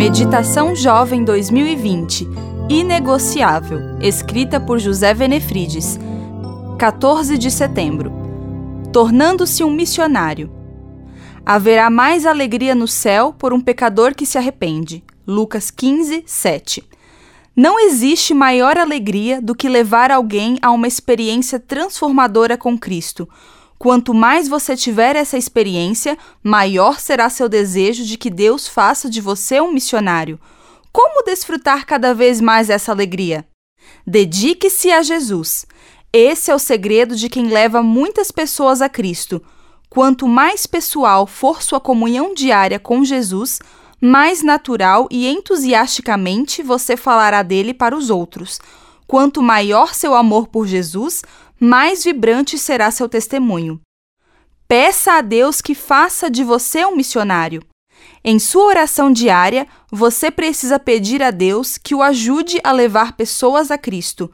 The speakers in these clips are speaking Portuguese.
Meditação Jovem 2020 Inegociável, escrita por José Venefrides, 14 de setembro. Tornando-se um missionário. Haverá mais alegria no céu por um pecador que se arrepende. Lucas 15, 7. Não existe maior alegria do que levar alguém a uma experiência transformadora com Cristo Quanto mais você tiver essa experiência, maior será seu desejo de que Deus faça de você um missionário. Como desfrutar cada vez mais essa alegria? Dedique-se a Jesus. Esse é o segredo de quem leva muitas pessoas a Cristo. Quanto mais pessoal for sua comunhão diária com Jesus, mais natural e entusiasticamente você falará dele para os outros. Quanto maior seu amor por Jesus, mais vibrante será seu testemunho. Peça a Deus que faça de você um missionário. Em sua oração diária, você precisa pedir a Deus que o ajude a levar pessoas a Cristo.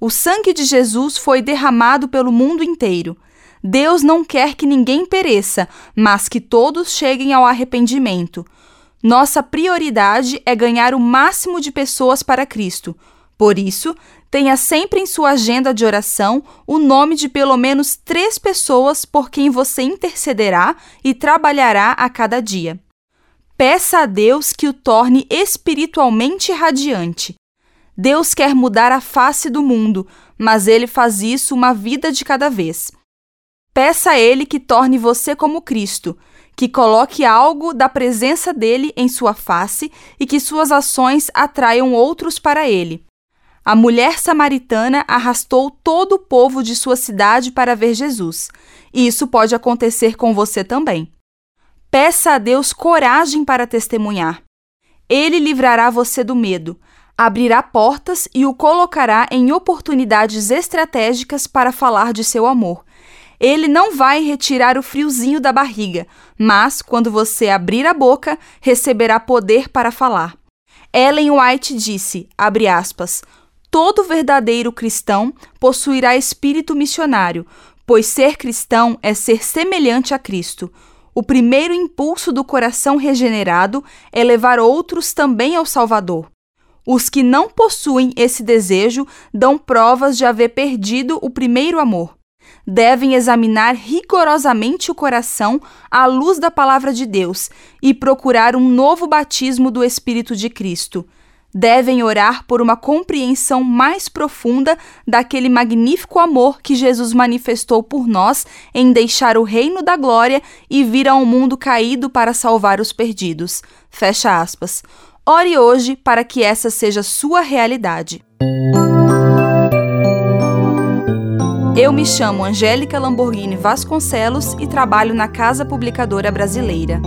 O sangue de Jesus foi derramado pelo mundo inteiro. Deus não quer que ninguém pereça, mas que todos cheguem ao arrependimento. Nossa prioridade é ganhar o máximo de pessoas para Cristo. Por isso, tenha sempre em sua agenda de oração o nome de pelo menos três pessoas por quem você intercederá e trabalhará a cada dia. Peça a Deus que o torne espiritualmente radiante. Deus quer mudar a face do mundo, mas ele faz isso uma vida de cada vez. Peça a Ele que torne você como Cristo, que coloque algo da presença dele em sua face e que suas ações atraiam outros para Ele. A mulher samaritana arrastou todo o povo de sua cidade para ver Jesus. E isso pode acontecer com você também. Peça a Deus coragem para testemunhar. Ele livrará você do medo, abrirá portas e o colocará em oportunidades estratégicas para falar de seu amor. Ele não vai retirar o friozinho da barriga, mas quando você abrir a boca, receberá poder para falar. Ellen White disse, aspas, Todo verdadeiro cristão possuirá espírito missionário, pois ser cristão é ser semelhante a Cristo. O primeiro impulso do coração regenerado é levar outros também ao Salvador. Os que não possuem esse desejo dão provas de haver perdido o primeiro amor. Devem examinar rigorosamente o coração à luz da palavra de Deus e procurar um novo batismo do Espírito de Cristo devem orar por uma compreensão mais profunda daquele magnífico amor que Jesus manifestou por nós em deixar o reino da glória e vir ao mundo caído para salvar os perdidos. Fecha aspas. Ore hoje para que essa seja sua realidade. Eu me chamo Angélica Lamborghini Vasconcelos e trabalho na Casa Publicadora Brasileira.